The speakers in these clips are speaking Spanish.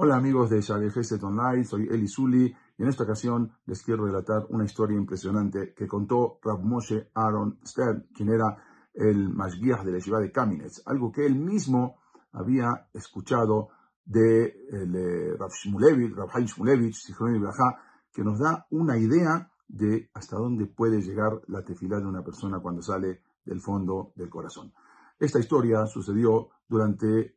Hola amigos de Shale Online, soy Eli Zuli y en esta ocasión les quiero relatar una historia impresionante que contó Rav Moshe Aaron Stern, quien era el Mashgiach de la ciudad de Kamenetz, algo que él mismo había escuchado de, de Rav Shmulevich, Rav Haim Shmulevich, que nos da una idea de hasta dónde puede llegar la tefilá de una persona cuando sale del fondo del corazón. Esta historia sucedió durante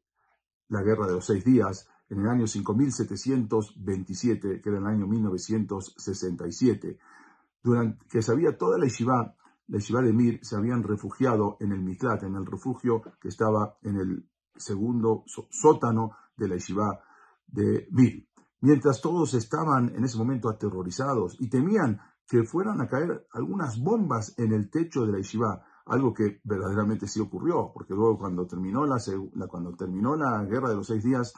la Guerra de los Seis Días, en el año 5727, que era el año 1967, durante que sabía toda la yeshiva, la yeshiva de Mir, se habían refugiado en el Miklat, en el refugio que estaba en el segundo sótano de la yeshiva de Mir. Mientras todos estaban en ese momento aterrorizados y temían que fueran a caer algunas bombas en el techo de la yeshiva, algo que verdaderamente sí ocurrió, porque luego cuando terminó la, cuando terminó la guerra de los seis días,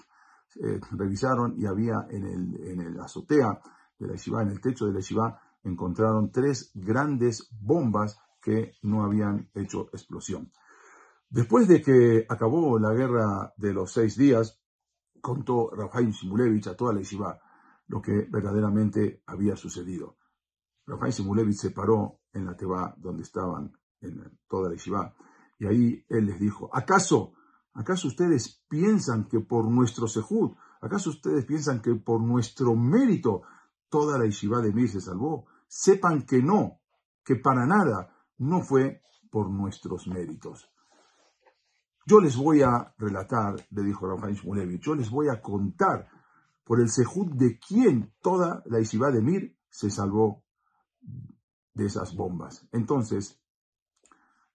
eh, revisaron y había en el, en el azotea de la yeshiva, en el techo de la yeshiva, encontraron tres grandes bombas que no habían hecho explosión. Después de que acabó la guerra de los seis días, contó Rafael Simulevich a toda la yeshiva lo que verdaderamente había sucedido. Rafael Simulevich se paró en la teba donde estaban en toda la yeshiva y ahí él les dijo, ¿acaso ¿Acaso ustedes piensan que por nuestro sejud, acaso ustedes piensan que por nuestro mérito toda la yeshiva de Mir se salvó? Sepan que no, que para nada no fue por nuestros méritos. Yo les voy a relatar, le dijo Rafael Shmulevich, yo les voy a contar por el sejud de quién toda la yeshiva de Mir se salvó de esas bombas. Entonces,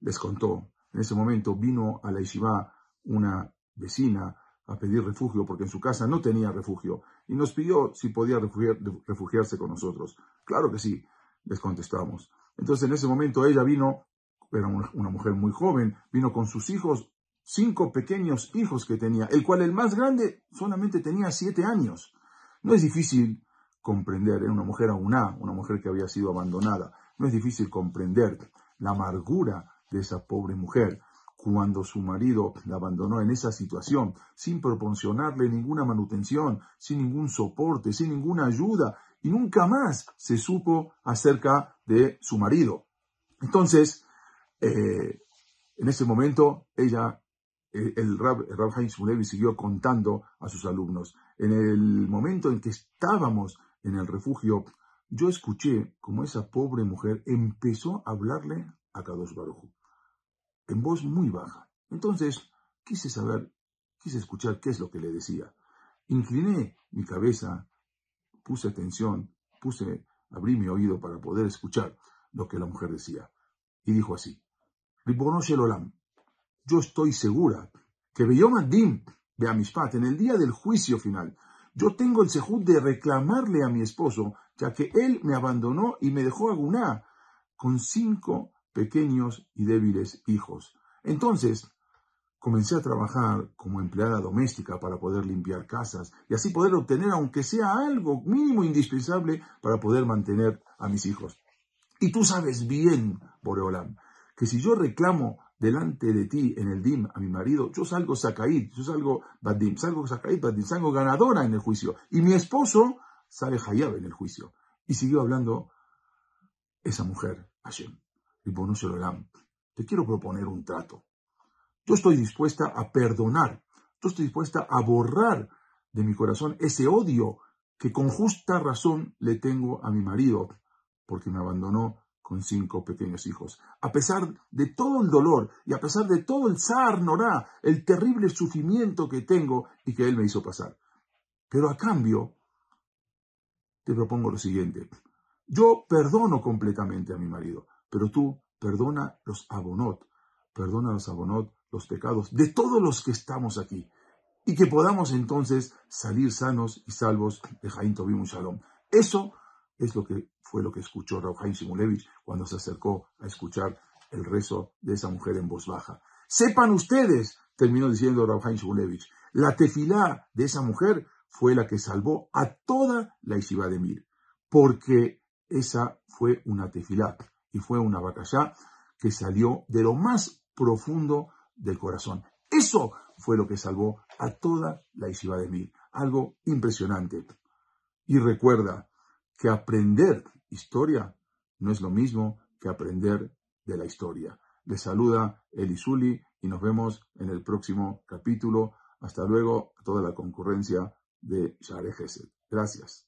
les contó, en ese momento vino a la yeshiva una vecina a pedir refugio porque en su casa no tenía refugio y nos pidió si podía refugiarse con nosotros. Claro que sí, les contestamos. Entonces en ese momento ella vino, era una mujer muy joven, vino con sus hijos, cinco pequeños hijos que tenía, el cual el más grande solamente tenía siete años. No es difícil comprender, era una mujer auná, una mujer que había sido abandonada, no es difícil comprender la amargura de esa pobre mujer cuando su marido la abandonó en esa situación, sin proporcionarle ninguna manutención, sin ningún soporte, sin ninguna ayuda, y nunca más se supo acerca de su marido. Entonces, eh, en ese momento, ella, eh, el Rab, el Rab Heinz siguió contando a sus alumnos. En el momento en que estábamos en el refugio, yo escuché como esa pobre mujer empezó a hablarle a Kadosh Baruj en voz muy baja. Entonces quise saber, quise escuchar qué es lo que le decía. Incliné mi cabeza, puse atención, puse, abrí mi oído para poder escuchar lo que la mujer decía. Y dijo así, Olam, yo estoy segura que Beyom Adim, Beamishpat, en el día del juicio final, yo tengo el sejud de reclamarle a mi esposo, ya que él me abandonó y me dejó aguná con cinco pequeños y débiles hijos. Entonces, comencé a trabajar como empleada doméstica para poder limpiar casas y así poder obtener, aunque sea algo mínimo indispensable, para poder mantener a mis hijos. Y tú sabes bien, Boreolam, que si yo reclamo delante de ti en el DIM a mi marido, yo salgo Sakaid, yo salgo Badim, salgo Sakaid, Badim, salgo ganadora en el juicio. Y mi esposo sale Hayab en el juicio. Y siguió hablando esa mujer, Hashem te quiero proponer un trato. Yo estoy dispuesta a perdonar, yo estoy dispuesta a borrar de mi corazón ese odio que con justa razón le tengo a mi marido, porque me abandonó con cinco pequeños hijos. A pesar de todo el dolor y a pesar de todo el zar norá, el terrible sufrimiento que tengo y que él me hizo pasar. Pero a cambio, te propongo lo siguiente. Yo perdono completamente a mi marido, pero tú perdona los abonot, perdona los abonot, los pecados de todos los que estamos aquí, y que podamos entonces salir sanos y salvos de Jaim Tobim Shalom. Eso es lo que fue lo que escuchó Rav Haim Simulevich cuando se acercó a escuchar el rezo de esa mujer en voz baja. Sepan ustedes, terminó diciendo Rav Haim Simulevich, la tefilá de esa mujer fue la que salvó a toda la Ishiva de Mir, porque esa fue una tefilá y fue una bacallá que salió de lo más profundo del corazón. Eso fue lo que salvó a toda la Ishiva de Mir. algo impresionante. Y recuerda que aprender historia no es lo mismo que aprender de la historia. Les saluda Elisuli y nos vemos en el próximo capítulo. Hasta luego toda la concurrencia de Share Gesed. Gracias.